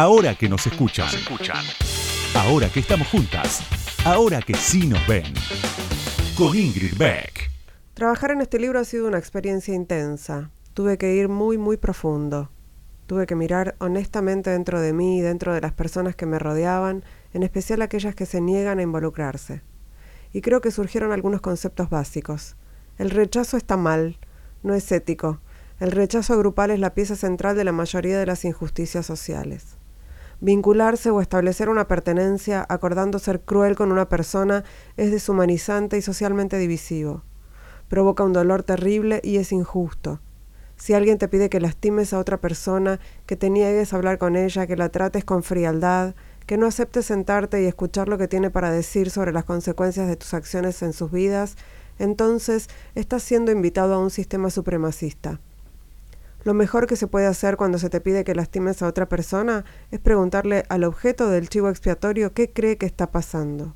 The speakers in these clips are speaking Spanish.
Ahora que nos escuchan. Ahora que estamos juntas. Ahora que sí nos ven. Con Ingrid Beck. Trabajar en este libro ha sido una experiencia intensa. Tuve que ir muy, muy profundo. Tuve que mirar honestamente dentro de mí y dentro de las personas que me rodeaban, en especial aquellas que se niegan a involucrarse. Y creo que surgieron algunos conceptos básicos. El rechazo está mal, no es ético. El rechazo grupal es la pieza central de la mayoría de las injusticias sociales. Vincularse o establecer una pertenencia acordando ser cruel con una persona es deshumanizante y socialmente divisivo. Provoca un dolor terrible y es injusto. Si alguien te pide que lastimes a otra persona, que te niegues a hablar con ella, que la trates con frialdad, que no aceptes sentarte y escuchar lo que tiene para decir sobre las consecuencias de tus acciones en sus vidas, entonces estás siendo invitado a un sistema supremacista. Lo mejor que se puede hacer cuando se te pide que lastimes a otra persona es preguntarle al objeto del chivo expiatorio qué cree que está pasando.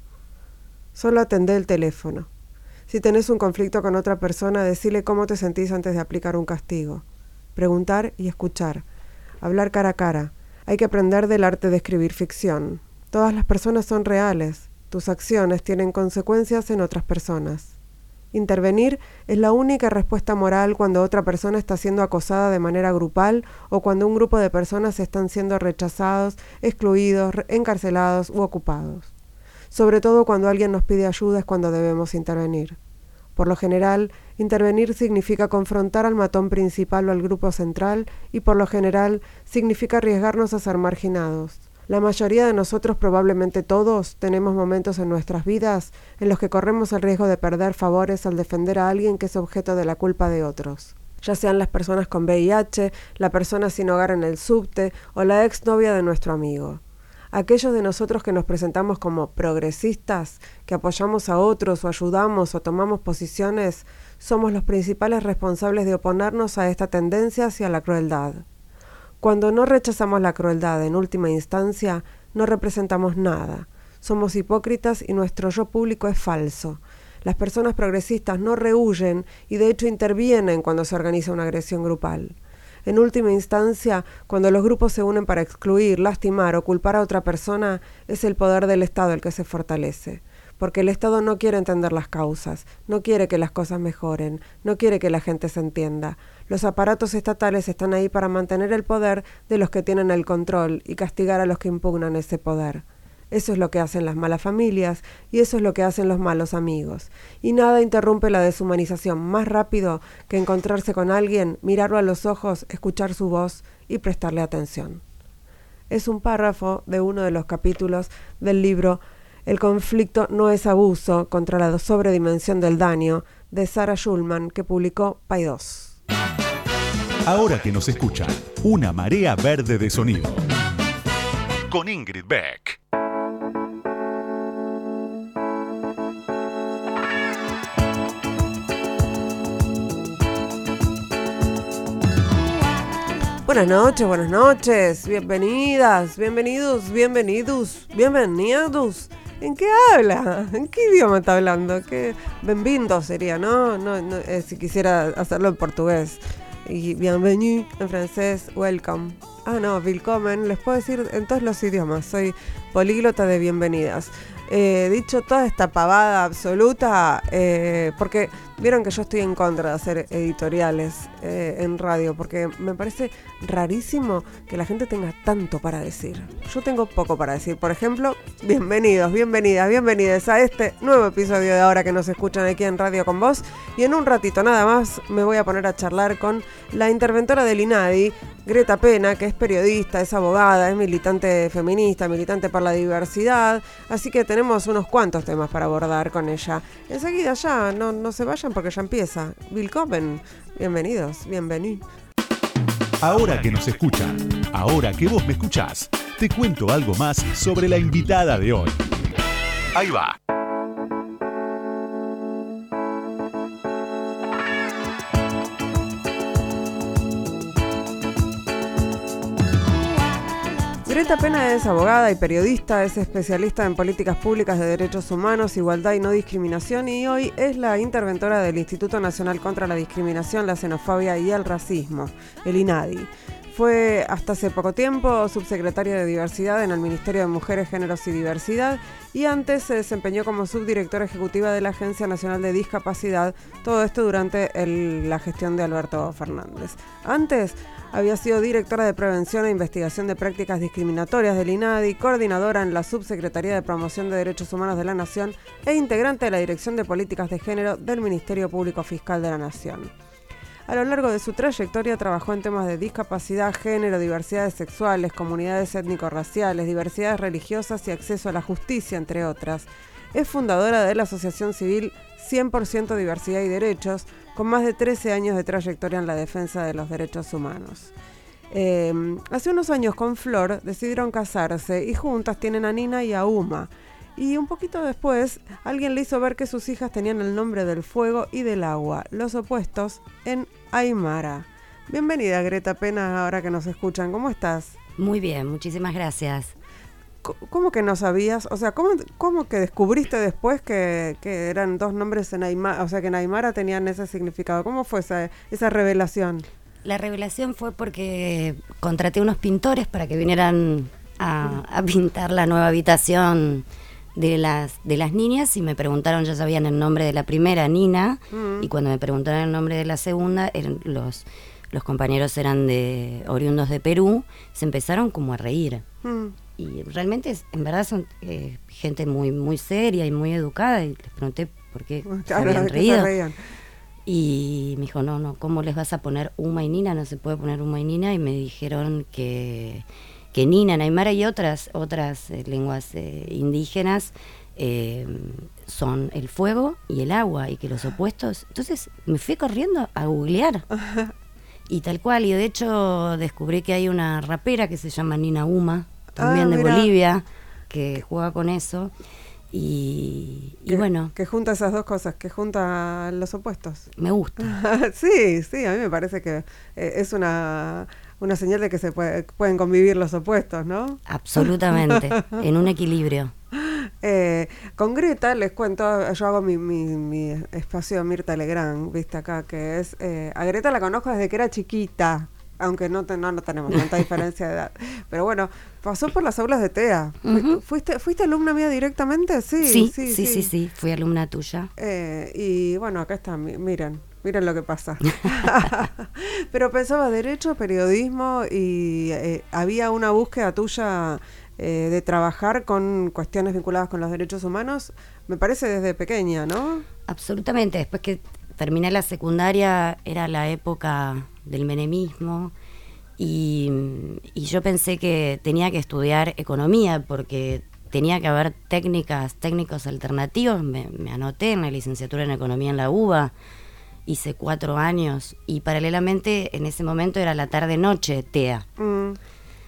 Solo atendé el teléfono. Si tenés un conflicto con otra persona, decile cómo te sentís antes de aplicar un castigo. Preguntar y escuchar. Hablar cara a cara. Hay que aprender del arte de escribir ficción. Todas las personas son reales. Tus acciones tienen consecuencias en otras personas. Intervenir es la única respuesta moral cuando otra persona está siendo acosada de manera grupal o cuando un grupo de personas están siendo rechazados, excluidos, encarcelados u ocupados. Sobre todo cuando alguien nos pide ayuda es cuando debemos intervenir. Por lo general, intervenir significa confrontar al matón principal o al grupo central y por lo general significa arriesgarnos a ser marginados. La mayoría de nosotros, probablemente todos, tenemos momentos en nuestras vidas en los que corremos el riesgo de perder favores al defender a alguien que es objeto de la culpa de otros ya sean las personas con VIH, la persona sin hogar en el subte o la exnovia de nuestro amigo. Aquellos de nosotros que nos presentamos como progresistas, que apoyamos a otros o ayudamos o tomamos posiciones, somos los principales responsables de oponernos a esta tendencia hacia la crueldad. Cuando no rechazamos la crueldad en última instancia, no representamos nada. Somos hipócritas y nuestro yo público es falso. Las personas progresistas no rehuyen y de hecho intervienen cuando se organiza una agresión grupal. En última instancia, cuando los grupos se unen para excluir, lastimar o culpar a otra persona, es el poder del Estado el que se fortalece porque el Estado no quiere entender las causas, no quiere que las cosas mejoren, no quiere que la gente se entienda. Los aparatos estatales están ahí para mantener el poder de los que tienen el control y castigar a los que impugnan ese poder. Eso es lo que hacen las malas familias y eso es lo que hacen los malos amigos. Y nada interrumpe la deshumanización más rápido que encontrarse con alguien, mirarlo a los ojos, escuchar su voz y prestarle atención. Es un párrafo de uno de los capítulos del libro el conflicto no es abuso contra la sobredimensión del daño de Sarah Schulman que publicó Pay2. Ahora que nos escuchan, una marea verde de sonido. Con Ingrid Beck. Buenas noches, buenas noches, bienvenidas, bienvenidos, bienvenidos, bienvenidos ¿En qué habla? ¿En qué idioma está hablando? ¿Qué? Benvindo sería, ¿no? no, eh, si quisiera hacerlo en portugués. Y bienvenue en francés, welcome. Ah, no, willkommen. Les puedo decir en todos los idiomas. Soy políglota de bienvenidas. Eh, dicho toda esta pavada absoluta, eh, porque vieron que yo estoy en contra de hacer editoriales eh, en radio, porque me parece rarísimo que la gente tenga tanto para decir. Yo tengo poco para decir. Por ejemplo, bienvenidos, bienvenidas, bienvenidas a este nuevo episodio de Ahora que nos escuchan aquí en Radio con Vos. Y en un ratito nada más me voy a poner a charlar con la interventora del INADI, Greta Pena, que es periodista, es abogada, es militante feminista, militante por la diversidad. Así que tenemos unos cuantos temas para abordar con ella. Enseguida ya, no, no se vayan porque ya empieza. Willkommen, bienvenidos, bienvenidos. Ahora que nos escuchan, ahora que vos me escuchás, te cuento algo más sobre la invitada de hoy. Ahí va. Greta Pena es abogada y periodista, es especialista en políticas públicas de derechos humanos, igualdad y no discriminación y hoy es la interventora del Instituto Nacional contra la Discriminación, la Xenofobia y el Racismo, el INADI. Fue hasta hace poco tiempo subsecretaria de Diversidad en el Ministerio de Mujeres, Géneros y Diversidad y antes se desempeñó como subdirectora ejecutiva de la Agencia Nacional de Discapacidad, todo esto durante la gestión de Alberto Fernández. Antes había sido directora de Prevención e Investigación de Prácticas Discriminatorias del INADI, coordinadora en la Subsecretaría de Promoción de Derechos Humanos de la Nación e integrante de la Dirección de Políticas de Género del Ministerio Público Fiscal de la Nación. A lo largo de su trayectoria trabajó en temas de discapacidad, género, diversidades sexuales, comunidades étnico-raciales, diversidades religiosas y acceso a la justicia, entre otras. Es fundadora de la Asociación Civil 100% Diversidad y Derechos, con más de 13 años de trayectoria en la defensa de los derechos humanos. Em, hace unos años con Flor decidieron casarse y juntas tienen a Nina y a Uma. Y un poquito después, alguien le hizo ver que sus hijas tenían el nombre del fuego y del agua, los opuestos, en Aymara. Bienvenida Greta Pena, ahora que nos escuchan. ¿Cómo estás? Muy bien, muchísimas gracias. ¿Cómo que no sabías? O sea, ¿cómo, cómo que descubriste después que, eran dos nombres en Aymara, o sea, que en Aymara tenían ese significado? ¿Cómo fue esa, esa revelación? La revelación fue porque contraté unos pintores para que vinieran a, a pintar la nueva habitación de las, de las niñas y me preguntaron, ya sabían el nombre de la primera, Nina, mm. y cuando me preguntaron el nombre de la segunda, eran los, los compañeros eran de oriundos de Perú, se empezaron como a reír. Mm. Y realmente, en verdad, son eh, gente muy muy seria y muy educada, y les pregunté por qué se habían reído. y me dijo, no, no, ¿cómo les vas a poner Uma y Nina? No se puede poner Uma y Nina. Y me dijeron que que Nina, Aymara y otras, otras eh, lenguas eh, indígenas eh, son el fuego y el agua y que los opuestos. Entonces me fui corriendo a googlear. Y tal cual, y de hecho descubrí que hay una rapera que se llama Nina Uma, también ah, de Bolivia, que juega con eso. Y, bueno. Que junta esas dos cosas, que junta los opuestos. Me gusta. sí, sí, a mí me parece que es una una señal de que se pueden convivir los opuestos, ¿no? Absolutamente, en un equilibrio. Eh, con Greta les cuento, yo hago mi, mi, espacio Mirta Legrand, viste acá, que es, eh, a Greta la conozco desde que era chiquita, aunque no, no, tenemos tanta diferencia de edad. Pero bueno, pasó por las aulas de TEA. ¿Fuiste, ¿Fuiste alumna mía directamente? Sí, sí, sí, sí, sí, fui alumna tuya. Eh, y bueno, acá está, miren, Miren lo que pasa. Pero pensaba derecho, periodismo y eh, había una búsqueda tuya eh, de trabajar con cuestiones vinculadas con los derechos humanos, me parece desde pequeña, ¿no? Absolutamente. Después que terminé la secundaria era la época del menemismo y, yo pensé que tenía que estudiar economía porque tenía que haber técnicas, técnicos alternativos. Me, anoté en la licenciatura en economía en la UBA hice cuatro años y paralelamente en ese momento era la tarde-noche TEA. Mm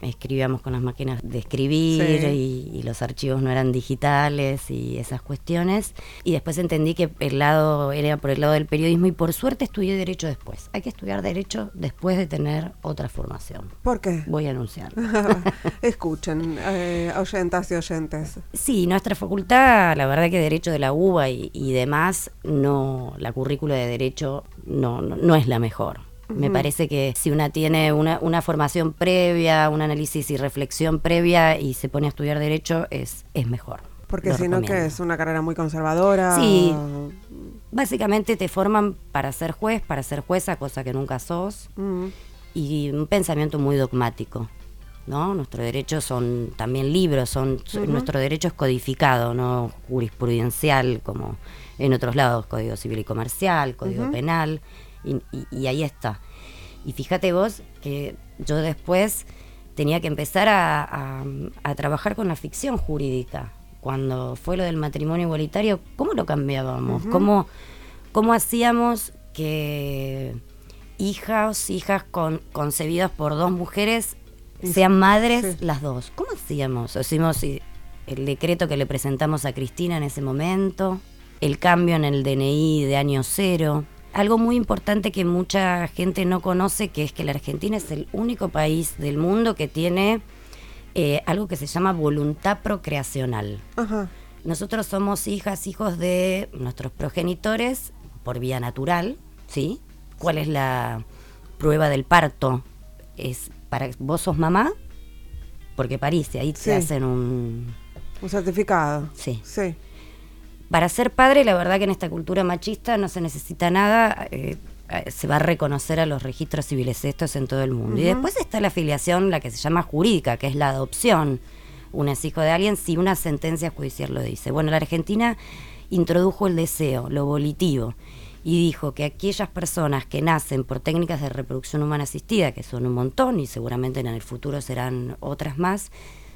escribíamos con las máquinas de escribir y, los archivos no eran digitales y esas cuestiones. Y después entendí que el lado era por el lado del periodismo y por suerte estudié Derecho después. Hay que estudiar Derecho después de tener otra formación. ¿Por qué? Voy a anunciar. Escuchen, eh, oyentas y oyentes. Sí, nuestra facultad, la verdad que Derecho de la UBA y, demás, no, la currícula de Derecho no, no es la mejor. Me parece que si una tiene una, una, formación previa, un análisis y reflexión previa y se pone a estudiar derecho, es, es mejor. Porque si no, que es una carrera muy conservadora. Sí. Básicamente te forman para ser juez, para ser jueza, cosa que nunca sos, y un pensamiento muy dogmático. ¿no? Nuestros derechos son también libros, son nuestro derecho es codificado, no jurisprudencial como en otros lados, Código Civil y Comercial, Código Penal y, ahí está. Y fíjate vos que yo después tenía que empezar a, trabajar con la ficción jurídica. Cuando fue lo del matrimonio igualitario, ¿cómo lo cambiábamos? ¿Cómo, ¿Cómo hacíamos que hijas, hijas con, concebidas por dos mujeres sean madres las dos? ¿Cómo hacíamos? Hicimos el decreto que le presentamos a Cristina en ese momento, el cambio en el DNI de año cero algo muy importante que mucha gente no conoce, que es que la Argentina es el único país del mundo que tiene eh, algo que se llama voluntad procreacional. Nosotros somos hijas, hijos de nuestros progenitores por vía natural, ¿sí? ¿Cuál es la prueba del parto? Es para vos sos mamá, porque pariste, ahí te hacen un... Un certificado. Sí. Sí. Para ser padre, la verdad que en esta cultura machista no se necesita nada. Eh, eh, se va a reconocer a los registros civiles estos en todo el mundo. Y después está la afiliación, la que se llama jurídica, que es la adopción. Uno es hijo de alguien si una sentencia judicial lo dice. Bueno, la Argentina introdujo el deseo, lo volitivo, y dijo que aquellas personas que nacen por técnicas de reproducción humana asistida, que son un montón y seguramente en el futuro serán otras más,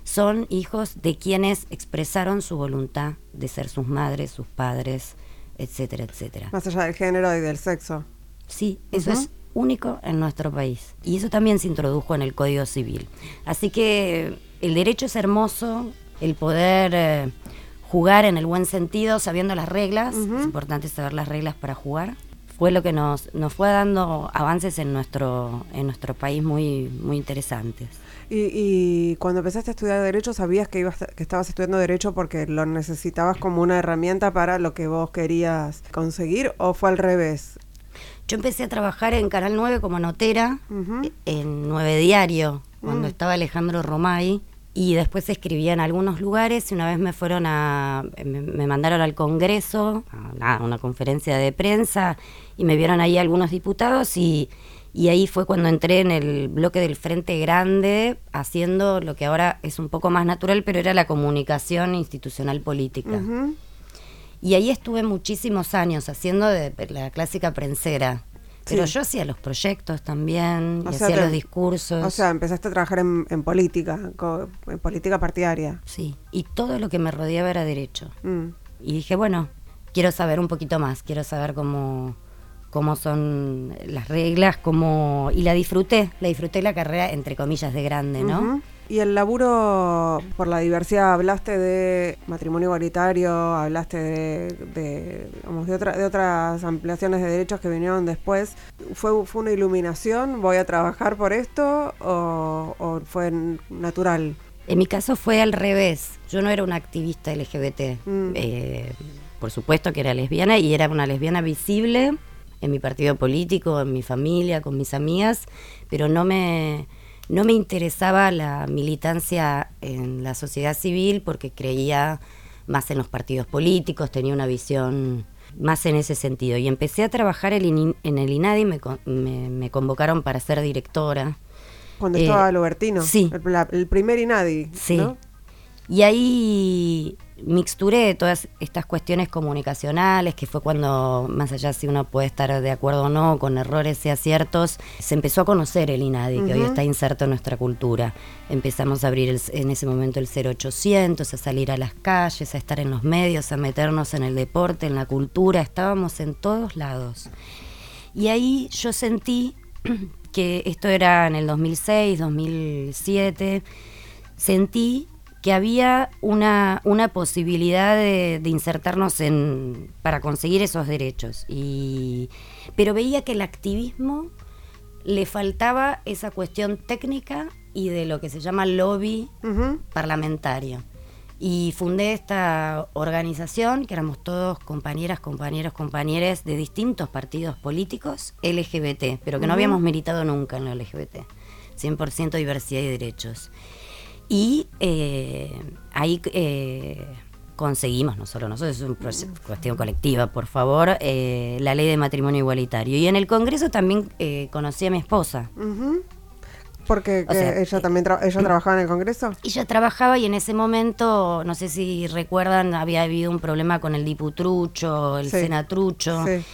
son hijos de quienes expresaron su voluntad de ser sus madres, sus padres, etcétera, etcétera. Más allá del género y del sexo. Sí, eso es único en nuestro país. Y eso también se introdujo en el Código Civil. Así que el derecho es hermoso, el poder eh, jugar en el buen sentido, sabiendo las reglas, es importante saber las reglas para jugar. Fue lo que nos, nos fue dando avances en nuestro, en nuestro país muy, muy interesantes. Y, cuando empezaste a estudiar Derecho, ¿sabías que, ibas, que estabas estudiando Derecho porque lo necesitabas como una herramienta para lo que vos querías conseguir o fue al revés? Yo empecé a trabajar en Canal 9 como notera, en Nueve Diario, cuando mm. estaba Alejandro Romay y después escribía en algunos lugares y una vez me fueron a, me, mandaron al Congreso, a una, conferencia de prensa y me vieron ahí algunos diputados y, y, ahí fue cuando entré en el bloque del Frente Grande haciendo lo que ahora es un poco más natural, pero era la comunicación institucional política. Y ahí estuve muchísimos años haciendo de la clásica prensera. Pero yo hacía los proyectos también, hacía los discursos. O sea, empezaste a trabajar en, política, en política partidaria. Sí, y todo lo que me rodeaba era derecho. Mm. Y dije, bueno, quiero saber un poquito más, quiero saber cómo, cómo son las reglas, cómo... Y la disfruté, la disfruté la carrera, entre comillas, de grande, ¿no? Y el laburo por la diversidad, hablaste de matrimonio igualitario, hablaste de, de, de, de otras ampliaciones de derechos que vinieron después. ¿Fue, ¿Fue una iluminación? ¿Voy a trabajar por esto o, fue natural? En mi caso fue al revés. Yo no era una activista LGBT. Mm. Eh, por supuesto que era lesbiana y era una lesbiana visible en mi partido político, en mi familia, con mis amigas, pero no me no me interesaba la militancia en la sociedad civil porque creía más en los partidos políticos, tenía una visión más en ese sentido. Y empecé a trabajar en el INADI, me, me, convocaron para ser directora. Cuando estaba Lobertino. Sí. El, primer INADI. Sí. Y ahí mixturé todas estas cuestiones comunicacionales, que fue cuando, más allá si uno puede estar de acuerdo o no, con errores y aciertos, se empezó a conocer el INADI, que hoy está inserto en nuestra cultura. Empezamos a abrir en ese momento el 0800, a salir a las calles, a estar en los medios, a meternos en el deporte, en la cultura, estábamos en todos lados. Y ahí yo sentí que esto era en el 2006, 2007, sentí que había una, una posibilidad de, insertarnos en, para conseguir esos derechos. Y, pero veía que el activismo le faltaba esa cuestión técnica y de lo que se llama lobby parlamentario. Y fundé esta organización, que éramos todos compañeras, compañeros, compañeras de distintos partidos políticos LGBT, pero que no habíamos militado nunca en lo LGBT. 100% diversidad y derechos. Y eh, ahí eh, conseguimos, no solo nosotros, es una cuestión colectiva, por favor, eh, la ley de matrimonio igualitario. Y en el Congreso también conocí a mi esposa. Porque ella también ella trabajaba en el Congreso. Ella trabajaba y en ese momento, no sé si recuerdan, había habido un problema con el diputrucho, el senatrucho. Sí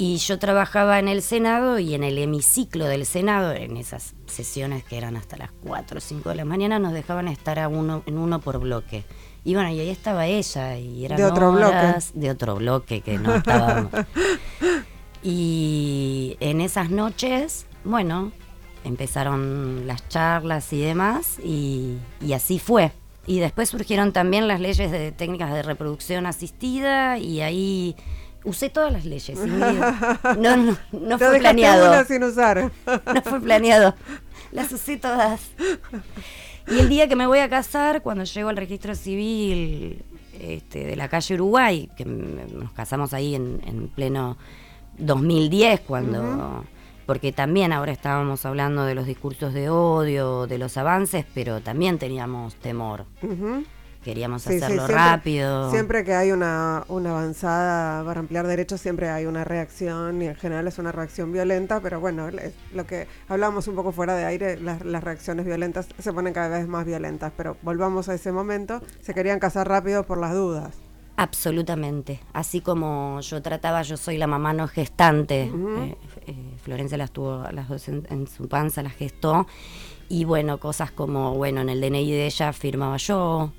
y yo trabajaba en el Senado y en el hemiciclo del Senado, en esas sesiones que eran hasta las 4 o 5 de la mañana, nos dejaban estar a uno, en uno por bloque. Y bueno, y ahí estaba ella, y eran de otro bloque. de otro bloque que no estábamos. y en esas noches, bueno, empezaron las charlas y demás, y, y así fue. Y después surgieron también las leyes de técnicas de reproducción asistida, y ahí usé todas las leyes. No, no, no fue planeado. Una sin usar. No fue planeado. Las usé todas. Y el día que me voy a casar, cuando llego al registro civil este, de la calle Uruguay, que nos casamos ahí en, pleno 2010, cuando porque también ahora estábamos hablando de los discursos de odio, de los avances, pero también teníamos temor. Queríamos hacerlo rápido. Siempre que hay una, una avanzada para ampliar derechos, siempre hay una reacción y en general es una reacción violenta, pero bueno, lo que hablábamos un poco fuera de aire, las, las reacciones violentas se ponen cada vez más violentas, pero volvamos a ese momento, se querían casar rápido por las dudas. Absolutamente. Así como yo trataba, yo soy la mamá no gestante. Eh, eh, Florencia las tuvo las dos en, su panza, las gestó. Y bueno, cosas como, bueno, en el DNI de ella firmaba yo,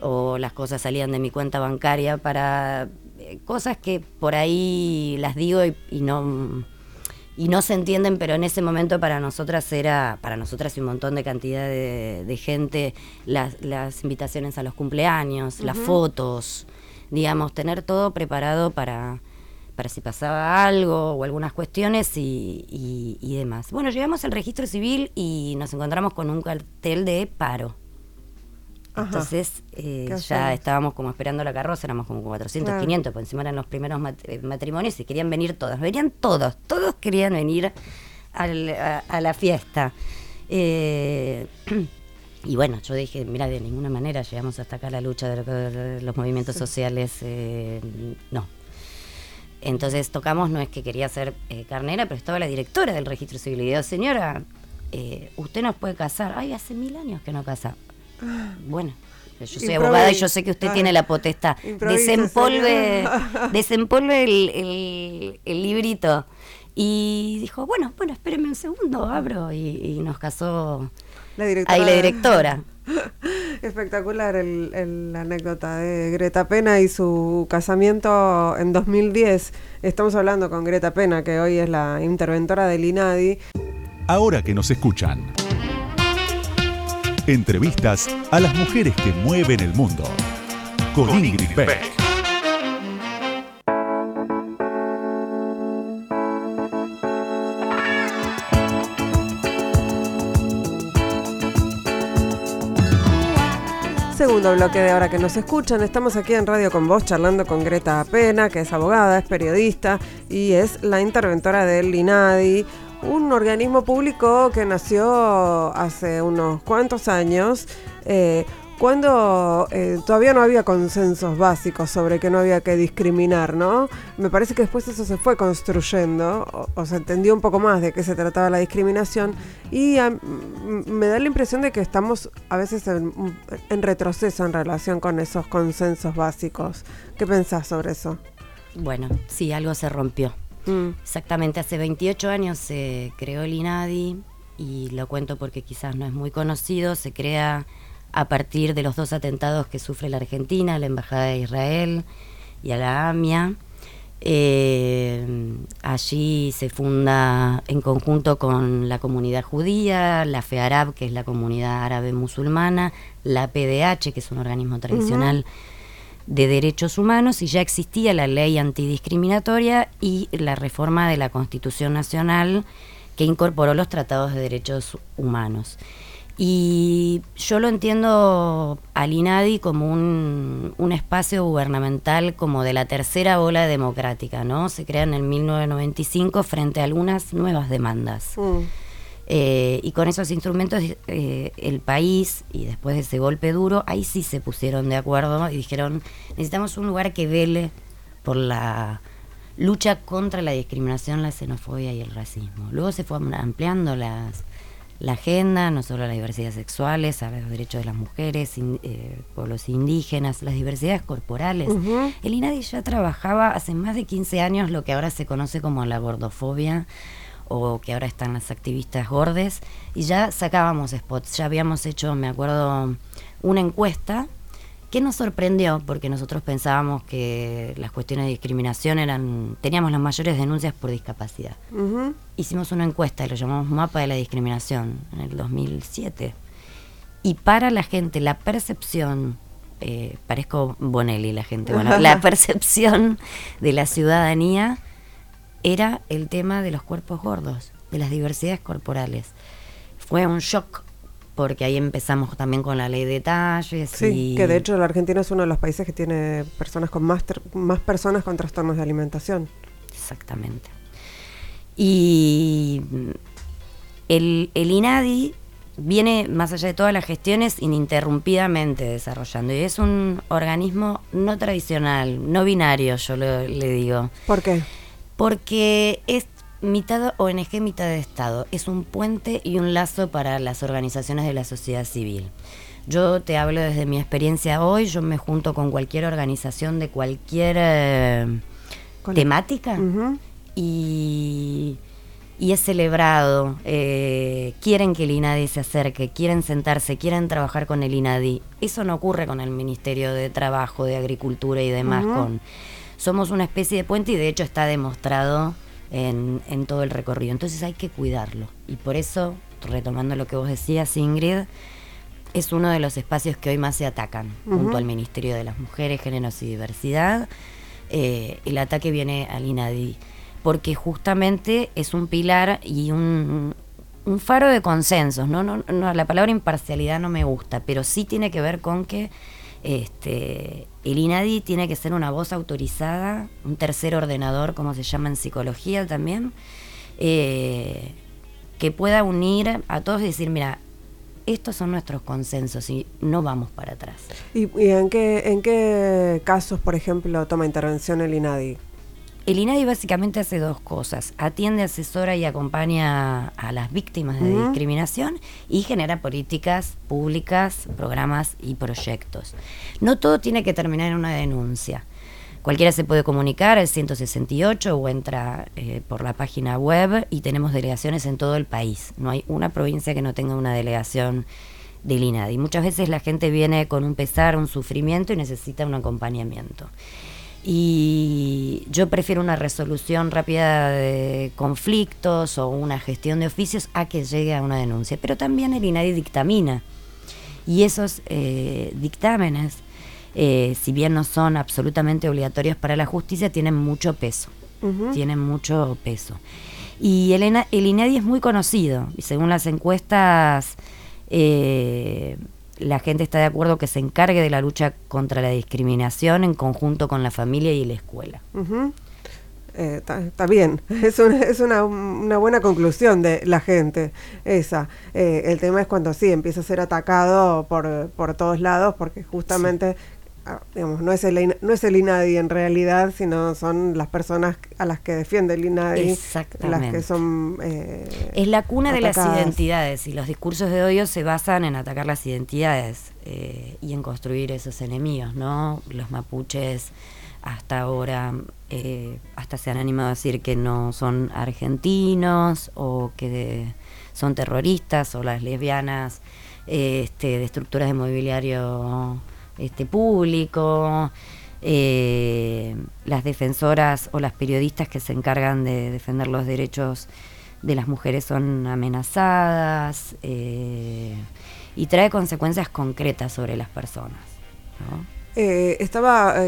o las cosas salían de mi cuenta bancaria para eh, cosas que por ahí las digo y, no y no se entienden, pero en ese momento para nosotras era, para nosotras y un montón de cantidad de, gente, las, las, invitaciones a los cumpleaños, las fotos, digamos, tener todo preparado para, para si pasaba algo o algunas cuestiones y, y, demás. Bueno, llegamos al registro civil y nos encontramos con un cartel de paro. Entonces eh, ya estábamos como esperando la carroza, éramos como 400, 500, por encima eran los primeros eh, matrimonios y querían venir todos, venían todos, todos querían venir a, la fiesta. Eh, Y bueno, yo dije, mira, de ninguna manera llegamos hasta acá la lucha de, los movimientos sociales, eh, no. Entonces tocamos, no es que quería ser eh, carnera, pero estaba la directora del registro civil y dijo, señora, eh, usted nos puede casar. Ay, hace mil años que no casa. Bueno, yo soy abogada y yo sé que usted tiene la potestad. Desempolve, desempolve el, el, librito. Y dijo, bueno, bueno, espéreme un segundo, abro. y nos casó la directora. Ahí la directora. Espectacular el, la anécdota de Greta Pena y su casamiento en 2010. Estamos hablando con Greta Pena, que hoy es la interventora del INADI. Ahora que nos escuchan. Entrevistas a las mujeres que mueven el mundo. Con, Ingrid Beck. Segundo bloque de ahora que nos escuchan. Estamos aquí en Radio con Vos charlando con Greta Pena, que es abogada, es periodista y es la interventora del INADI, un organismo público que nació hace unos cuantos años. Eh, cuando eh, todavía no había consensos básicos sobre que no había que discriminar, ¿no? Me parece que después eso se fue construyendo, o, se entendió un poco más de qué se trataba la discriminación, y me da la impresión de que estamos a veces en, retroceso en relación con esos consensos básicos. ¿Qué pensás sobre eso? Bueno, sí, algo se rompió. Mm. Exactamente, hace 28 años se creó el INADI, y lo cuento porque quizás no es muy conocido, se crea a partir de los dos atentados que sufre la Argentina, la Embajada de Israel y a la AMIA. Eh, allí se funda en conjunto con la comunidad judía, la FEARAB, que es la comunidad árabe musulmana, la PDH, que es un organismo tradicional de derechos humanos, y ya existía la ley antidiscriminatoria y la reforma de la Constitución Nacional que incorporó los tratados de derechos humanos. Y yo lo entiendo al INADI como un, un, espacio gubernamental como de la tercera ola democrática, ¿no? Se crea en el 1995 frente a algunas nuevas demandas. Mm. Eh, y con esos instrumentos eh, el país, y después de ese golpe duro, ahí sí se pusieron de acuerdo y dijeron, necesitamos un lugar que vele por la lucha contra la discriminación, la xenofobia y el racismo. Luego se fueron ampliando las la agenda, no solo las diversidades sexuales, a los derechos de las mujeres, eh, pueblos indígenas, las diversidades corporales. El INADI ya trabajaba hace más de 15 años lo que ahora se conoce como la gordofobia o que ahora están las activistas gordes y ya sacábamos spots, ya habíamos hecho, me acuerdo, una encuesta ¿Qué nos sorprendió? Porque nosotros pensábamos que las cuestiones de discriminación eran, teníamos las mayores denuncias por discapacidad. Hicimos una encuesta y lo llamamos Mapa de la Discriminación en el 2007. Y para la gente, la percepción, eh, parezco Bonelli la gente, bueno, la percepción de la ciudadanía era el tema de los cuerpos gordos, de las diversidades corporales. Fue un shock porque ahí empezamos también con la ley de detalles. Sí, que de hecho la Argentina es uno de los países que tiene personas con más, más personas con trastornos de alimentación. Exactamente. Y el, el INADI viene, más allá de todas las gestiones, ininterrumpidamente desarrollando. Y es un organismo no tradicional, no binario, yo le digo. ¿Por qué? Porque es mitad ONG, mitad de Estado. Es un puente y un lazo para las organizaciones de la sociedad civil. Yo te hablo desde mi experiencia hoy, yo me junto con cualquier organización de cualquier eh, temática y y es celebrado, eh, quieren que el INADI se acerque, quieren sentarse, quieren trabajar con el INADI. Eso no ocurre con el Ministerio de Trabajo, de Agricultura y demás. con, somos una especie de puente y de hecho está demostrado en, en, todo el recorrido. Entonces hay que cuidarlo. Y por eso, retomando lo que vos decías, Ingrid, es uno de los espacios que hoy más se atacan, junto al Ministerio de las Mujeres, Géneros y Diversidad. Eh, el ataque viene al INADI porque justamente es un pilar y un, faro de consensos. ¿no? No, no, la palabra imparcialidad no me gusta, pero sí tiene que ver con que este, el INADI tiene que ser una voz autorizada, un tercer ordenador, como se llama en psicología también, eh, que pueda unir a todos y decir, mira, estos son nuestros consensos y no vamos para atrás. ¿Y, en, qué, en qué casos, por ejemplo, toma intervención el INADI? El INADI básicamente hace dos cosas. Atiende, asesora y acompaña a las víctimas de discriminación y genera políticas públicas, programas y proyectos. No todo tiene que terminar en una denuncia. Cualquiera se puede comunicar al 168 o entra eh, por la página web y tenemos delegaciones en todo el país. No hay una provincia que no tenga una delegación del INADI. Muchas veces la gente viene con un pesar, un sufrimiento y necesita un acompañamiento y yo prefiero una resolución rápida de conflictos o una gestión de oficios a que llegue a una denuncia. Pero también el INADI dictamina y esos eh, dictámenes, eh, si bien no son absolutamente obligatorios para la justicia, tienen mucho peso. Tienen mucho peso. Y el, el INADI es muy conocido y según las encuestas... Eh, la gente está de acuerdo que se encargue de la lucha contra la discriminación en conjunto con la familia y la escuela. Está eh, bien, es, una, es una, una, buena conclusión de la gente esa. Eh, el tema es cuando sí empieza a ser atacado por, por todos lados porque justamente digamos, no es el no es el INADI en realidad, sino son las personas a las que defiende el INADI, las que son eh, es la cuna de las identidades y los discursos de odio se basan en atacar las identidades eh, y en construir esos enemigos, ¿no? Los mapuches hasta ahora eh, hasta se han animado a decir que no son argentinos o que son terroristas o las lesbianas este, de estructuras de mobiliario este, público, eh, las defensoras o las periodistas que se encargan de defender los derechos de las mujeres son amenazadas eh, y trae consecuencias concretas sobre las personas. Eh, estaba,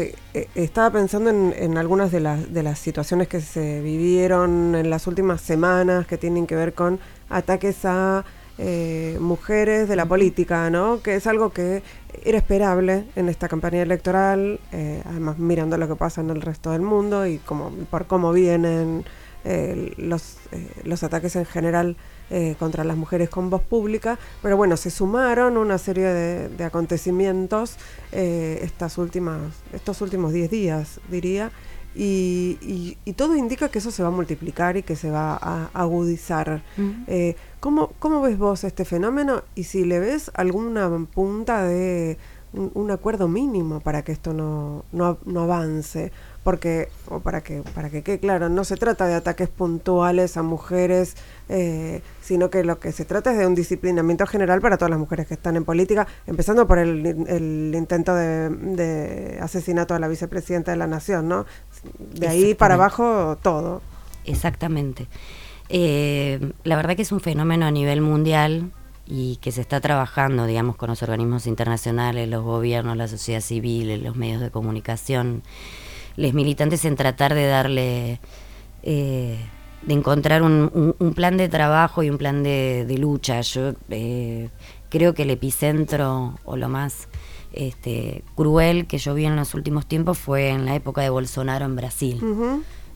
estaba pensando en, en, algunas de las, de las situaciones que se vivieron en las últimas semanas que tienen que ver con ataques a eh, mujeres de la política, ¿no? Que es algo que era esperable en esta campaña electoral, eh, además mirando lo que pasa en el resto del mundo y como, por cómo vienen eh, los, los ataques en general contra las mujeres con voz pública, pero bueno, se sumaron una serie de, acontecimientos estas últimas, estos últimos 10 días, diría, y, y, todo indica que eso se va a multiplicar y que se va a agudizar. eh, ¿cómo, ¿Cómo ves vos este fenómeno? Y si le ves alguna punta de un, acuerdo mínimo para que esto no, no, no avance porque o para que para que quede claro no se trata de ataques puntuales a mujeres eh, sino que lo que se trata es de un disciplinamiento general para todas las mujeres que están en política empezando por el, el intento de, asesinato a la vicepresidenta de la nación no de ahí para abajo todo. Exactamente. Eh, la verdad que es un fenómeno a nivel mundial y que se está trabajando, digamos, con los organismos internacionales, los gobiernos, la sociedad civil, los medios de comunicación los militantes en tratar de darle, eh, de encontrar un, plan de trabajo y un plan de, lucha. Yo eh, creo que el epicentro o lo más este, cruel que yo vi en los últimos tiempos fue en la época de Bolsonaro en Brasil.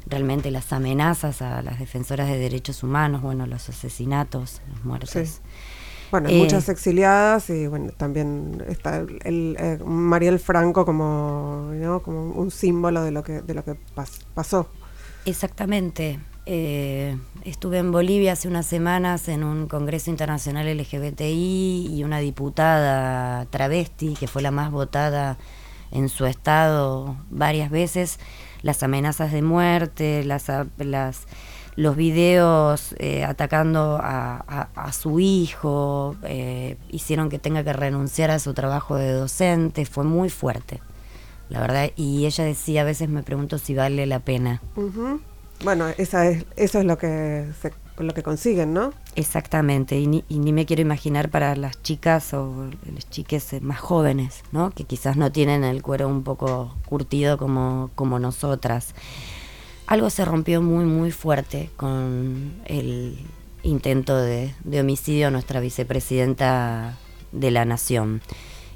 realmente las amenazas a las defensoras de derechos humanos, bueno, los asesinatos, las muertes. Bueno, hay muchas eh, exiliadas y bueno, también está el, eh, Mariel Franco como, como un símbolo de lo que, de lo que pasó. Exactamente. Eh, estuve en Bolivia hace unas semanas en un congreso internacional LGBTI y una diputada travesti, que fue la más votada en su estado varias veces, las amenazas de muerte, las, las los videos eh, atacando a, su hijo, eh, hicieron que tenga que renunciar a su trabajo de docente, fue muy fuerte, la verdad. Y ella decía, a veces me pregunto si vale la pena. Bueno, esa es, eso es lo que, lo que consiguen, ¿no? Exactamente, y ni, y ni, me quiero imaginar para las chicas o las chiques más jóvenes, ¿no? Que quizás no tienen el cuero un poco curtido como, como nosotras algo se rompió muy, muy fuerte con el intento de, homicidio a nuestra vicepresidenta de la Nación.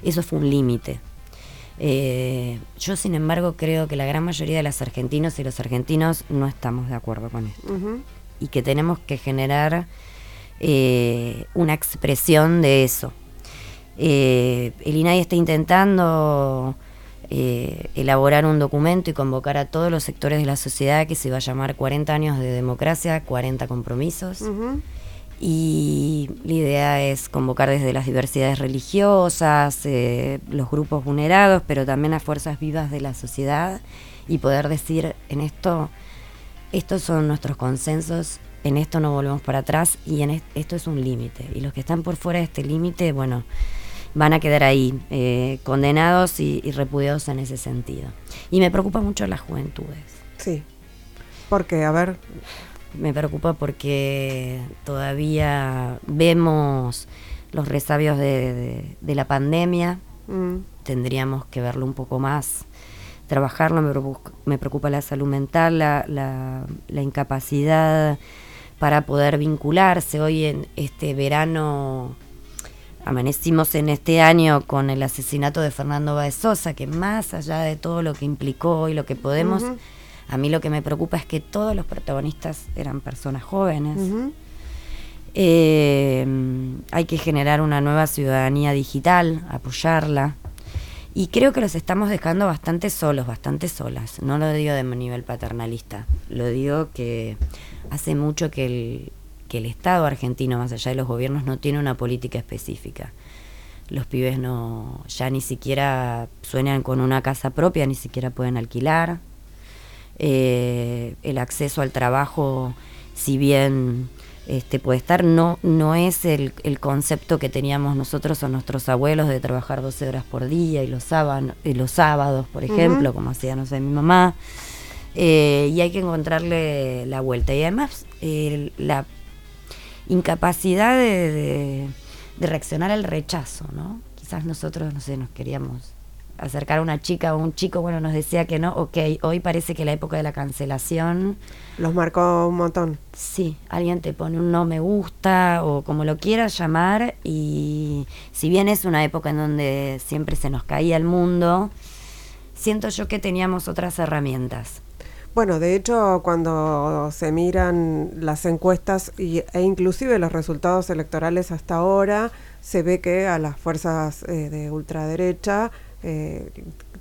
Eso fue un límite. Eh, yo, sin embargo, creo que la gran mayoría de los argentinos y los argentinos no estamos de acuerdo con esto. Y que tenemos que generar eh, una expresión de eso. Eh, el INAI está intentando eh, elaborar un documento y convocar a todos los sectores de la sociedad que se va a llamar 40 años de democracia, 40 compromisos. Y la idea es convocar desde las diversidades religiosas, eh, los grupos vulnerados, pero también a fuerzas vivas de la sociedad y poder decir en esto, estos son nuestros consensos, en esto no volvemos para atrás y en esto es un límite. Y los que están por fuera de este límite, bueno, van a quedar ahí, eh, condenados y, repudiados en ese sentido. Y me preocupa mucho las juventudes. Sí. porque A ver. Me preocupa porque todavía vemos los resabios de, la pandemia. Mm. Tendríamos que verlo un poco más, trabajarlo. Me preocupa, la salud mental, la, la incapacidad para poder vincularse. Hoy en este verano amanecimos en este año con el asesinato de Fernando Baez Sosa, que más allá de todo lo que implicó y lo que podemos, a mí lo que me preocupa es que todos los protagonistas eran personas jóvenes. Eh, hay que generar una nueva ciudadanía digital, apoyarla. Y creo que los estamos dejando bastante solos, bastante solas. No lo digo de nivel paternalista, lo digo que hace mucho que el, que el Estado argentino, más allá de los gobiernos, no tiene una política específica. Los pibes no ya ni siquiera sueñan con una casa propia, ni siquiera pueden alquilar. Eh, el acceso al trabajo, si bien este, puede estar, no, no es el, concepto que teníamos nosotros o nuestros abuelos de trabajar 12 horas por día y los, sábados, y los sábados, por ejemplo, como hacía, no sé, mi mamá. Eh, y hay que encontrarle la vuelta. Y además, la incapacidad de, reaccionar al rechazo, ¿no? Quizás nosotros, no sé, nos queríamos acercar a una chica o un chico, bueno, nos decía que no, ok, hoy parece que la época de la cancelación... Los marcó un montón. Sí, alguien te pone un no me gusta o como lo quieras llamar y si bien es una época en donde siempre se nos caía el mundo, siento yo que teníamos otras herramientas. Bueno, de hecho, cuando se miran las encuestas y, e inclusive los resultados electorales hasta ahora, se ve que a las fuerzas eh, de ultraderecha eh,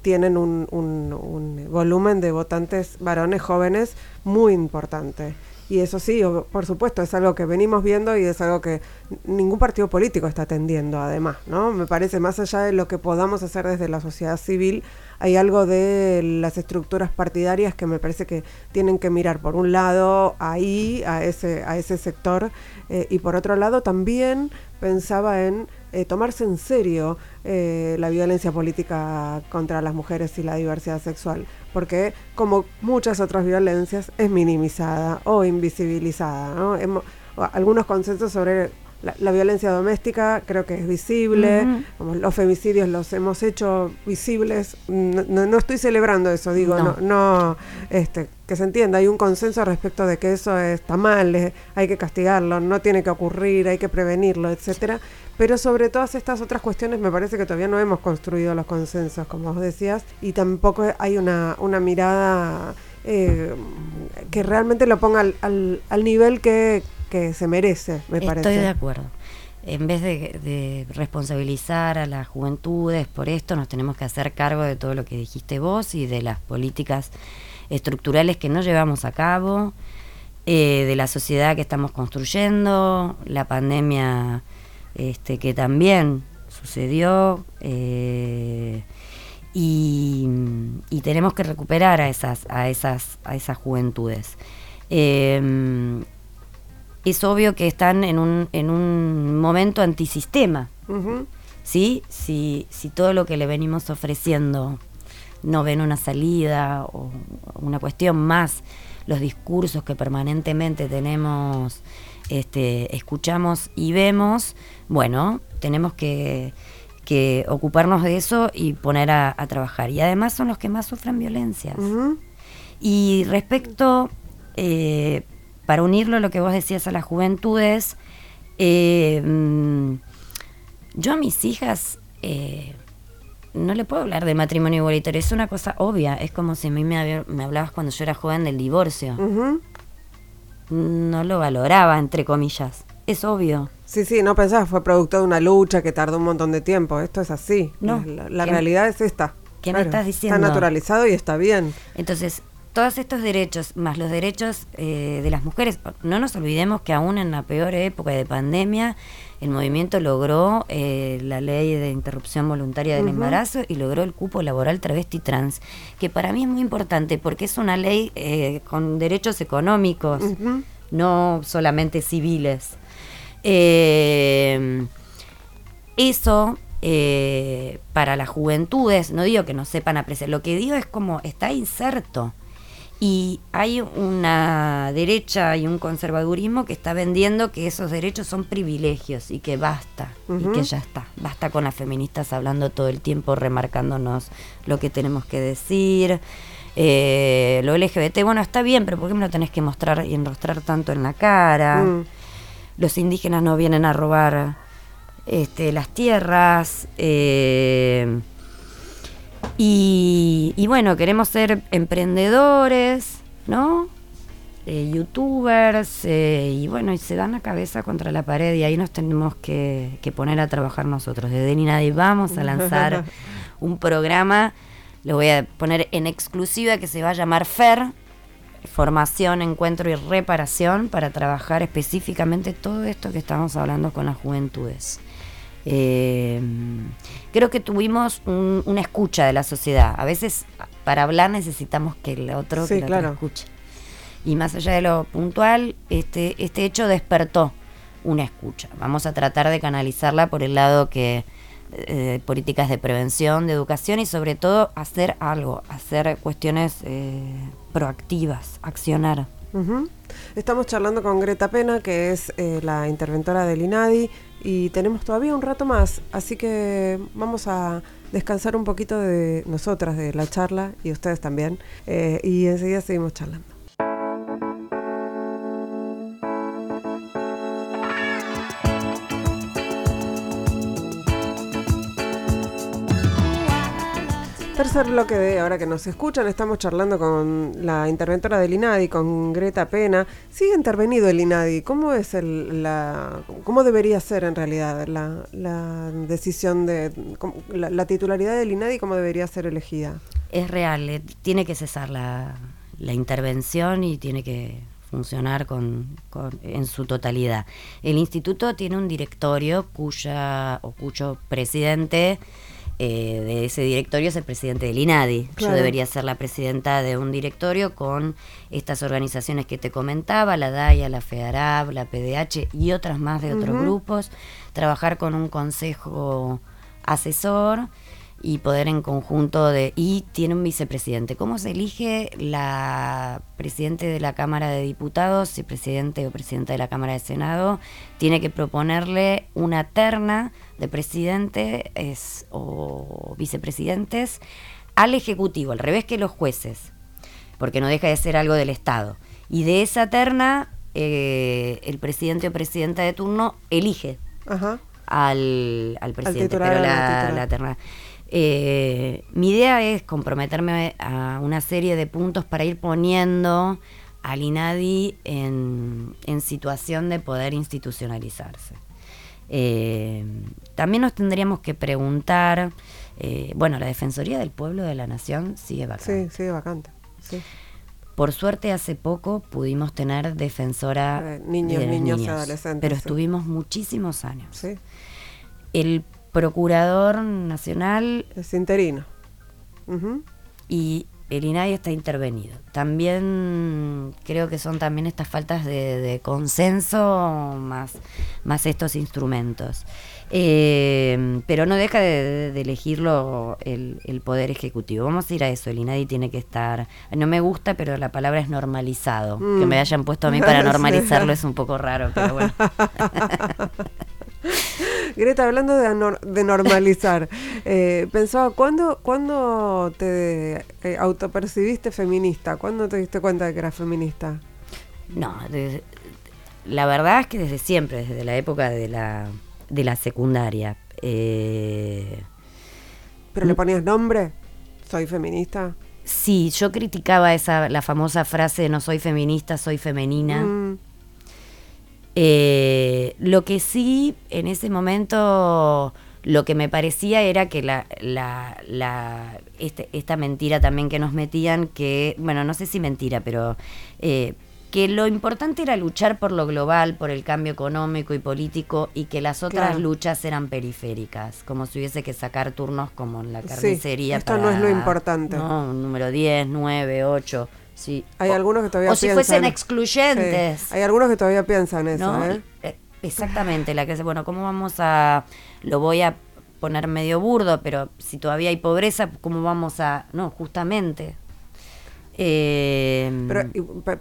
tienen un, un, volumen de votantes varones jóvenes muy importante. Y eso sí, por supuesto, es algo que venimos viendo y es algo que ningún partido político está atendiendo, además, ¿no? Me parece, más allá de lo que podamos hacer desde la sociedad civil, hay algo de las estructuras partidarias que me parece que tienen que mirar, por un lado, ahí, a ese, a ese sector, eh, y por otro lado, también pensaba en eh, tomarse en serio eh, la violencia política contra las mujeres y la diversidad sexual, porque como muchas otras violencias es minimizada o invisibilizada. algunos consensos sobre la, violencia doméstica creo que es visible, como los femicidios los hemos hecho visibles, no, estoy celebrando eso, digo, no, no, este, que se entienda, hay un consenso respecto de que eso está mal, hay que castigarlo, no tiene que ocurrir, hay que prevenirlo, etcétera. Pero sobre todas estas otras cuestiones me parece que todavía no hemos construido los consensos, como vos decías, y tampoco hay una, una mirada eh, que realmente lo ponga al, al, nivel que, que, se merece, me parece. Estoy de acuerdo. En vez de, de, responsabilizar a las juventudes por esto, nos tenemos que hacer cargo de todo lo que dijiste vos y de las políticas estructurales que no llevamos a cabo, eh, de la sociedad que estamos construyendo, la pandemia este, que también sucedió. Eh, y, tenemos que recuperar a esas, a esas, a esas juventudes. Em, es obvio que están en un, en un momento antisistema. ¿sí? Si, si todo lo que le venimos ofreciendo no ven una salida o una cuestión más, los discursos que permanentemente tenemos, este, escuchamos y vemos, bueno, tenemos que que ocuparnos de eso y poner a, trabajar. Y además son los que más sufren violencias. Y respecto, eh, para unirlo a lo que vos decías a las juventudes, eh, mm, yo a mis hijas eh, no le puedo hablar de matrimonio igualitario, es una cosa obvia, es como si a mí me, me hablabas cuando yo era joven del divorcio. No lo valoraba, entre comillas, es obvio. Sí, sí, no pensás, fue producto de una lucha que tardó un montón de tiempo. Esto es así. No. La, realidad es esta. ¿Qué me estás diciendo? Está naturalizado y está bien. Entonces, todos estos derechos, más los derechos eh, de las mujeres, no nos olvidemos que aún en la peor época de pandemia, el movimiento logró eh, la ley de interrupción voluntaria del embarazo y logró el cupo laboral travesti trans, que para mí es muy importante porque es una ley eh, con derechos económicos, no solamente civiles. Eh, eso eh, para las juventudes, no digo que no sepan apreciar, lo que digo es como está inserto. Y hay una derecha y un conservadurismo que está vendiendo que esos derechos son privilegios y que basta, y que ya está. Basta con las feministas hablando todo el tiempo, remarcándonos lo que tenemos que decir. Eh, lo LGBT, bueno, está bien, pero ¿por qué me lo tenés que mostrar y enrostrar tanto en la cara? Mm los indígenas no vienen a robar este, las tierras. Eh, y, bueno, queremos ser emprendedores, ¿no? Eh, youtubers, eh, y bueno, y se dan la cabeza contra la pared y ahí nos tenemos que, poner a trabajar nosotros. Desde Ni Nadie vamos a lanzar un programa, lo voy a poner en exclusiva que se va a llamar FER, formación, encuentro y reparación para trabajar específicamente todo esto que estamos hablando con las juventudes. Eh, creo que tuvimos una escucha de la sociedad. A veces para hablar necesitamos que el otro, escuche. Y más allá de lo puntual, este, este hecho despertó una escucha. Vamos a tratar de canalizarla por el lado que eh, políticas de prevención, de educación y sobre todo hacer algo, hacer cuestiones eh, proactivas, accionar. Estamos charlando con Greta Pena, que es eh, la interventora del INADI, y tenemos todavía un rato más, así que vamos a descansar un poquito de nosotras, de la charla, y ustedes también, y enseguida seguimos charlando. Tercer bloque de ahora que nos escuchan, estamos charlando con la interventora del INADI, con Greta Pena. Sigue intervenido el INADI. ¿Cómo es el, la, cómo debería ser en realidad la, decisión de la, titularidad del INADI, cómo debería ser elegida? Es real, eh, tiene que cesar la, intervención y tiene que funcionar con, en su totalidad. El instituto tiene un directorio cuya o cuyo presidente eh, de ese directorio es el presidente del INADI. Yo debería ser la presidenta de un directorio con estas organizaciones que te comentaba, la DAIA, la FEARAB, la PDH y otras más de otros grupos, trabajar con un consejo asesor y poder en conjunto de... Y tiene un vicepresidente. ¿Cómo se elige la presidente de la Cámara de Diputados, el presidente o presidenta de la Cámara de Senado? Tiene que proponerle una terna de presidentes o vicepresidentes al Ejecutivo, al revés que los jueces, porque no deja de ser algo del Estado. Y de esa terna, eh, el presidente o presidenta de turno elige al, al presidente, pero la, la terna Eh, mi idea es comprometerme a una serie de puntos para ir poniendo al INADI en, situación de poder institucionalizarse. Eh, también nos tendríamos que preguntar, eh, bueno, la Defensoría del Pueblo de la Nación sigue vacante. Sí, sigue vacante. Por suerte hace poco pudimos tener defensora niños, de niños, y adolescentes. Pero estuvimos muchísimos años. Sí. El procurador nacional... Es interino. Y el INAI está intervenido. También creo que son también estas faltas de, consenso más, más estos instrumentos. Eh, pero no deja de, elegirlo el, Poder Ejecutivo. Vamos a ir a eso, el INADI tiene que estar... No me gusta, pero la palabra es normalizado. Que me mm. hayan puesto a mí para normalizarlo es un poco raro, pero bueno. Greta, hablando de, normalizar, eh, pensaba, ¿cuándo, ¿cuándo te eh, autopercibiste feminista? ¿Cuándo te diste cuenta de que eras feminista? No, la verdad es que desde siempre, desde la época de la, de la secundaria. Eh, ¿Pero le ponías nombre? ¿Soy feminista? Sí, yo criticaba esa la famosa frase no soy feminista, soy femenina. Mm. Eh, lo que sí, en ese momento, lo que me parecía era que la, la, la este, esta mentira también que nos metían, que, bueno, no sé si mentira, pero eh, que lo importante era luchar por lo global, por el cambio económico y político, y que las otras luchas eran periféricas, como si hubiese que sacar turnos como en la carnicería. esto no es lo importante. No, número 10, 9, 8 Sí. Hay algunos que todavía o si fuesen excluyentes. Hay algunos que todavía piensan eso, ¿eh? ¿eh? Exactamente, la que dice, bueno, ¿cómo vamos a...? Lo voy a poner medio burdo, pero si todavía hay pobreza, ¿cómo vamos a...? No, justamente. Eh, pero,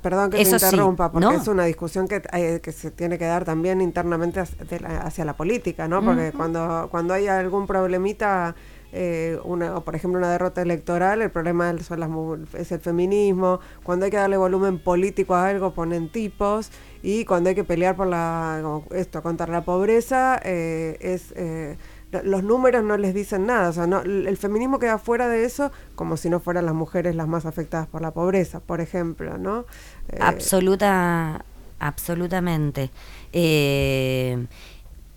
perdón que te interrumpa, porque es una discusión que, que se tiene que dar también internamente hacia la, política, ¿no? Porque cuando, cuando hay algún problemita eh, una, por ejemplo una derrota electoral, el problema son las, es el feminismo, cuando hay que darle volumen político a algo ponen tipos y cuando hay que pelear por la, esto, contra la pobreza, eh, es... Eh, los números no les dicen nada, o sea, no, el feminismo queda fuera de eso como si no fueran las mujeres las más afectadas por la pobreza, por ejemplo, ¿no? Absoluta, absolutamente.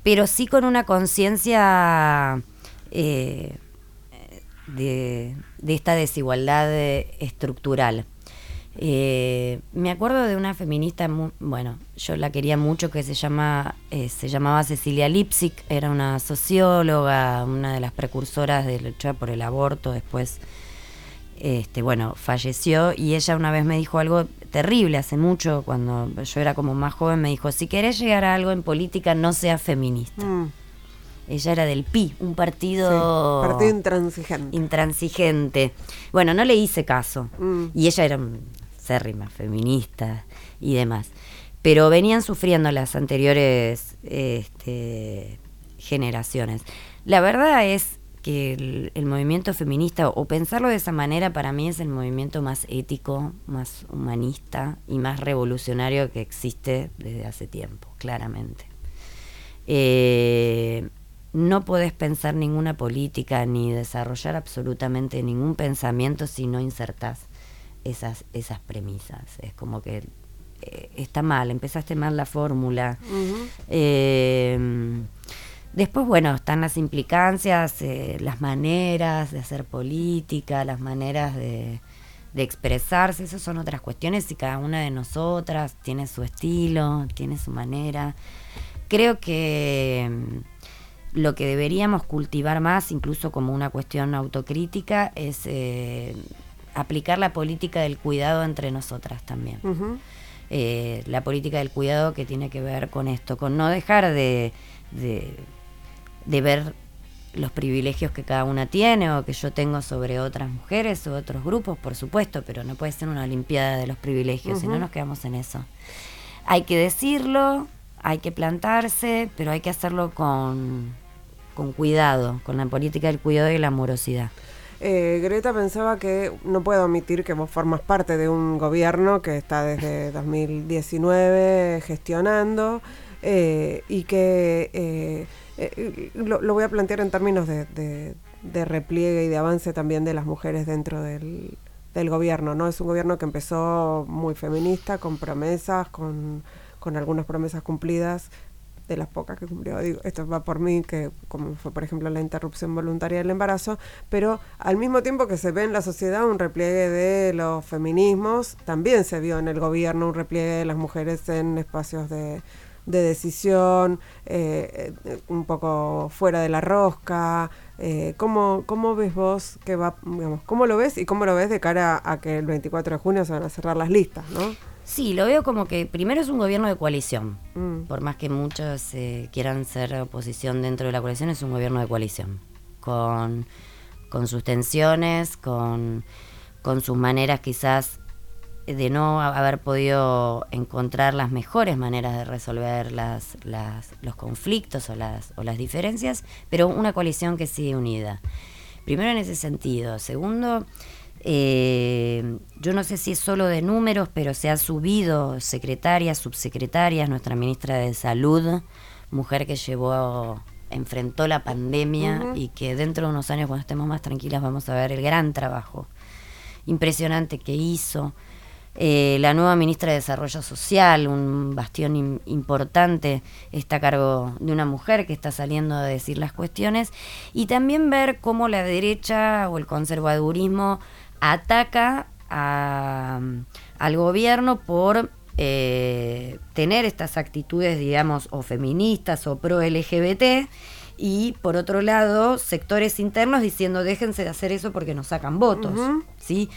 pero sí con una conciencia de, esta desigualdad estructural. Eh, me acuerdo de una feminista, bueno, yo la quería mucho, que se, llama, eh, se llamaba Cecilia Lipsic, era una socióloga, una de las precursoras de lucha por el aborto, después, este, bueno, falleció y ella una vez me dijo algo terrible hace mucho, cuando yo era como más joven, me dijo, si querés llegar a algo en política, no seas feminista. Mm. Ella era del PI, un partido... partido intransigente. Intransigente. Bueno, no le hice caso. Mm. Y ella era cérrima, feminista y demás. Pero venían sufriendo las anteriores este, generaciones. La verdad es que el, movimiento feminista, o pensarlo de esa manera, para mí es el movimiento más ético, más humanista y más revolucionario que existe desde hace tiempo, claramente. Eh, no podés pensar ninguna política ni desarrollar absolutamente ningún pensamiento si no insertás esas, esas premisas. Es como que eh, está mal, empezaste mal la fórmula. Eh, después, bueno, están las implicancias, eh, las maneras de hacer política, las maneras de, de expresarse, esas son otras cuestiones y cada una de nosotras tiene su estilo, tiene su manera. Creo que lo que deberíamos cultivar más, incluso como una cuestión autocrítica, es eh, aplicar la política del cuidado entre nosotras también. Eh, la política del cuidado que tiene que ver con esto, con no dejar de, de, ver los privilegios que cada una tiene o que yo tengo sobre otras mujeres o otros grupos, por supuesto, pero no puede ser una olimpiada de los privilegios, si no nos quedamos en eso. Hay que decirlo, hay que plantarse, pero hay que hacerlo con, con cuidado, con la política del cuidado y la amorosidad. Eh, Greta pensaba que no puedo omitir que vos formas parte de un gobierno que está desde 2019 gestionando eh, y que eh, lo, voy a plantear en términos de, de repliegue y de avance también de las mujeres dentro del, del gobierno, ¿no? Es un gobierno que empezó muy feminista, con promesas, con, con algunas promesas cumplidas, de las pocas que cumplió. Digo, esto va por mí, que como fue por ejemplo la interrupción voluntaria del embarazo, pero al mismo tiempo que se ve en la sociedad un repliegue de los feminismos, también se vio en el gobierno un repliegue de las mujeres en espacios de, de decisión, eh, eh, un poco fuera de la rosca. Eh, ¿cómo, ¿Cómo ves vos que va, digamos, cómo lo ves y cómo lo ves de cara a que el 24 de junio se van a cerrar las listas, ¿no? Sí, lo veo como que primero es un gobierno de coalición. Mm. Por más que muchos eh, quieran ser oposición dentro de la coalición, es un gobierno de coalición. Con, con sus tensiones, con, con sus maneras quizás de no haber podido encontrar las mejores maneras de resolver las, las, los conflictos o las, o las diferencias, pero una coalición que sigue unida. Primero en ese sentido. Segundo, eh, yo no sé si es solo de números, pero se ha subido secretarias, subsecretarias, nuestra ministra de Salud, mujer que llevó, enfrentó la pandemia y que dentro de unos años, cuando estemos más tranquilas, vamos a ver el gran trabajo impresionante que hizo. Eh, la nueva ministra de Desarrollo Social, un bastión importante, está a cargo de una mujer que está saliendo a decir las cuestiones, y también ver cómo la derecha o el conservadurismo ataca al gobierno por eh, tener estas actitudes, digamos, o feministas o pro LGBT, y por otro lado, sectores internos diciendo déjense de hacer eso porque nos sacan votos, ¿sí?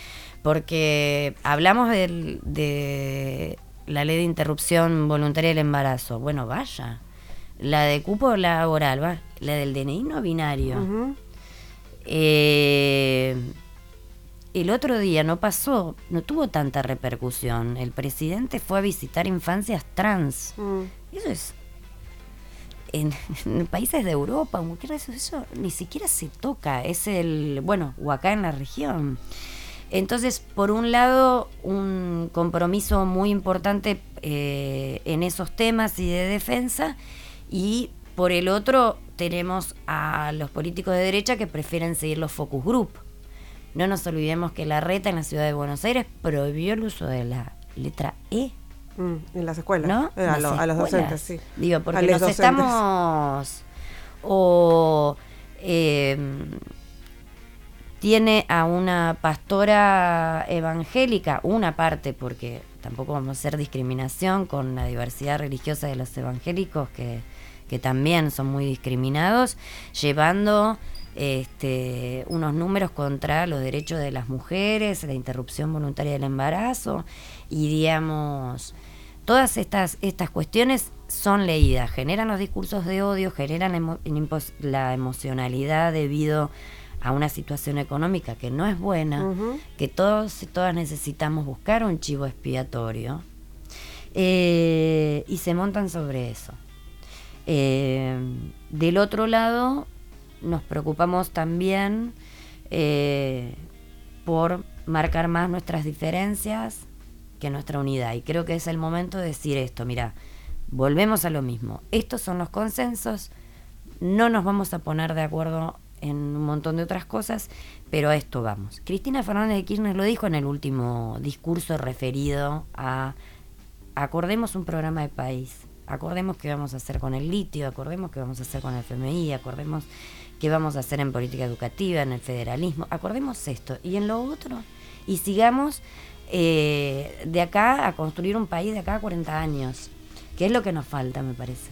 porque hablamos de la ley de interrupción voluntaria del embarazo. Bueno, vaya. La de cupo laboral, va. La del DNI no binario. Eh, el otro día no pasó, no tuvo tanta repercusión. El presidente fue a visitar infancias trans. Mm. Eso es. En, en, países de Europa, eso, eso ni siquiera se toca. Es el. Bueno, o acá en la región. Entonces, por un lado, un compromiso muy importante eh, en esos temas y de defensa, y por el otro tenemos a los políticos de derecha que prefieren seguir los focus group. No nos olvidemos que la reta en la ciudad de Buenos Aires prohibió el uso de la letra E. Mm, en las escuelas. ¿No? Eh, a, lo, a, los docentes, sí. Digo, porque nos docentes. estamos... O... Eh, tiene a una pastora evangélica, una parte, porque tampoco vamos a hacer discriminación con la diversidad religiosa de los evangélicos, que, que también son muy discriminados, llevando este, unos números contra los derechos de las mujeres, la interrupción voluntaria del embarazo, y digamos, todas estas, estas cuestiones son leídas, generan los discursos de odio, generan la emocionalidad debido a una situación económica que no es buena, que todos y todas necesitamos buscar un chivo expiatorio, eh, y se montan sobre eso. Eh, del otro lado, nos preocupamos también eh, por marcar más nuestras diferencias que nuestra unidad. Y creo que es el momento de decir esto, mira, volvemos a lo mismo. Estos son los consensos, no nos vamos a poner de acuerdo en un montón de otras cosas, pero a esto vamos. Cristina Fernández de Kirchner lo dijo en el último discurso referido a acordemos un programa de país, acordemos qué vamos a hacer con el litio, acordemos qué vamos a hacer con el FMI, acordemos qué vamos a hacer en política educativa, en el federalismo, acordemos esto y en lo otro y sigamos eh, de acá a construir un país de acá a 40 años, que es lo que nos falta, me parece.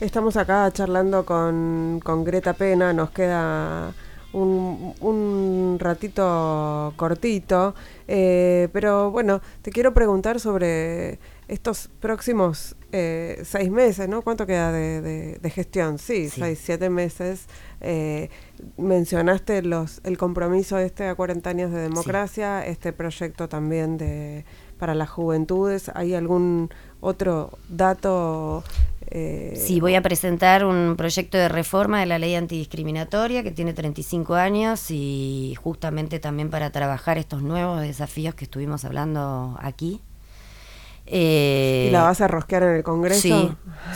Estamos acá charlando con, con Greta Pena, nos queda un, ratito cortito, eh, pero bueno, te quiero preguntar sobre estos próximos eh, seis meses, ¿no? ¿Cuánto queda de, de, gestión? Sí, sí, seis, siete meses. Eh, mencionaste los el compromiso este a 40 años de democracia, sí. este proyecto también de para las juventudes. ¿Hay algún otro dato eh, sí, voy a presentar un proyecto de reforma de la ley antidiscriminatoria que tiene 35 años y justamente también para trabajar estos nuevos desafíos que estuvimos hablando aquí. ¿Y la vas a rosquear en el Congreso?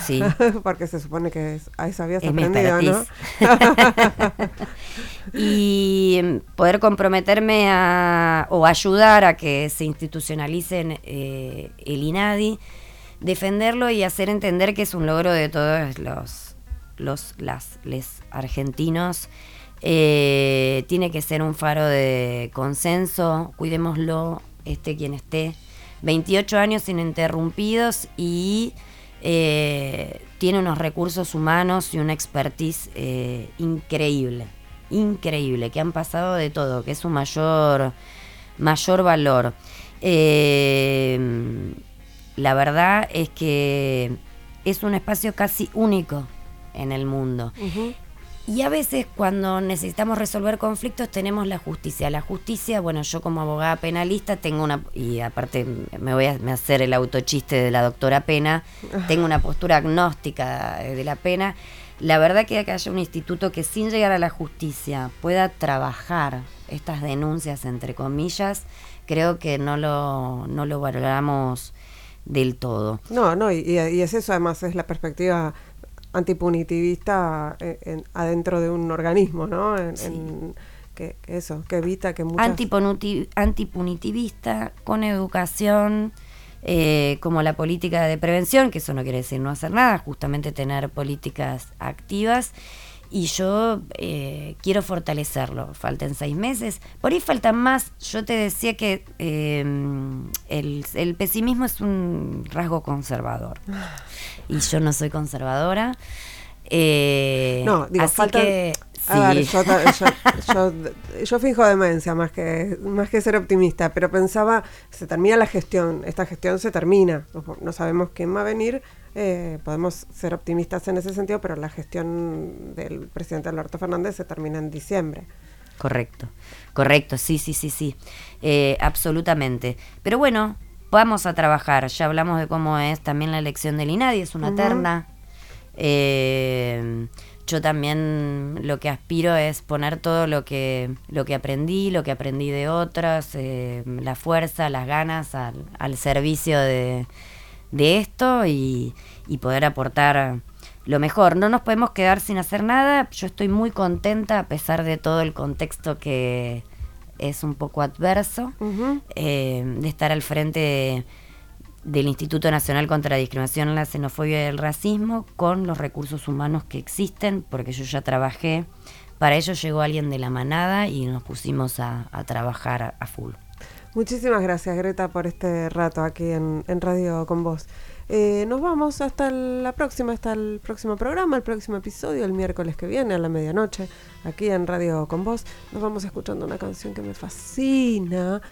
Sí, sí. Porque se supone que a eso habías aprendido, ¿no? y poder comprometerme a, o ayudar a que se institucionalice eh, el INADI, defenderlo y hacer entender que es un logro de todos los, los las, les argentinos. Eh, tiene que ser un faro de consenso, cuidémoslo, esté quien esté. 28 años ininterrumpidos y eh, tiene unos recursos humanos y una expertise increíble increíble, que han pasado de todo, que es su mayor, mayor valor. Eh, la verdad es que es un espacio casi único en el mundo. Y a veces cuando necesitamos resolver conflictos tenemos la justicia. La justicia, bueno, yo como abogada penalista tengo una, y aparte me voy a hacer el autochiste de la doctora Pena, tengo una postura agnóstica de la pena la verdad que haya un instituto que sin llegar a la justicia pueda trabajar estas denuncias, entre comillas, creo que no lo, no lo valoramos del todo. No, no, y, es eso, además es la perspectiva antipunitivista eh, adentro de un organismo, ¿no? En, que, eso, que evita que muchas... Antipunitivista, con educación, eh, como la política de prevención, que eso no quiere decir no hacer nada, justamente tener políticas activas. Y yo eh, quiero fortalecerlo. Faltan seis meses. Por ahí faltan más. Yo te decía que em, el, pesimismo es un rasgo conservador. Y yo no soy conservadora. Eh, no, digo, así que a ver, yo, yo, yo, fijo demencia más que, más que ser optimista, pero pensaba, se termina la gestión, esta gestión se termina, no sabemos quién va a venir, eh, podemos ser optimistas en ese sentido, pero la gestión del presidente Alberto Fernández se termina en diciembre. Correcto, correcto, sí, sí, sí, sí, eh, absolutamente. Pero bueno, vamos a trabajar, ya hablamos de cómo es también la elección del INADI, es una terna. Eh, yo también lo que aspiro es poner todo lo que, lo que aprendí, lo que aprendí de otras, eh, la fuerza, las ganas al, servicio de, esto y, poder aportar lo mejor. No nos podemos quedar sin hacer nada. Yo estoy muy contenta a pesar de todo el contexto que es un poco adverso, eh, de estar al frente de del Instituto Nacional contra la Discriminación, la Xenofobia y el Racismo con los recursos humanos que existen, porque yo ya trabajé. Para ello llegó alguien de la manada y nos pusimos a, trabajar a, full. Muchísimas gracias, Greta, por este rato aquí en, Radio con vos. Eh, nos vamos hasta la próxima, hasta el próximo programa, el próximo episodio, el miércoles que viene a la medianoche, aquí en Radio con vos. Nos vamos escuchando una canción que me fascina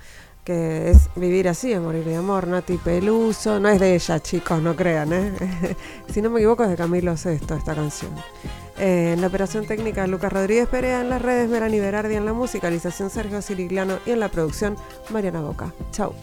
que es vivir así, a morir de amor, Nati Peluso, no es de ella, chicos, no crean, ¿eh? si no me equivoco es de Camilo Sesto esta canción. Eh, en la operación técnica Lucas Rodríguez Perea, en las redes Melanie Berardi, en la musicalización Sergio Sirigliano y en la producción Mariana Boca. Chau.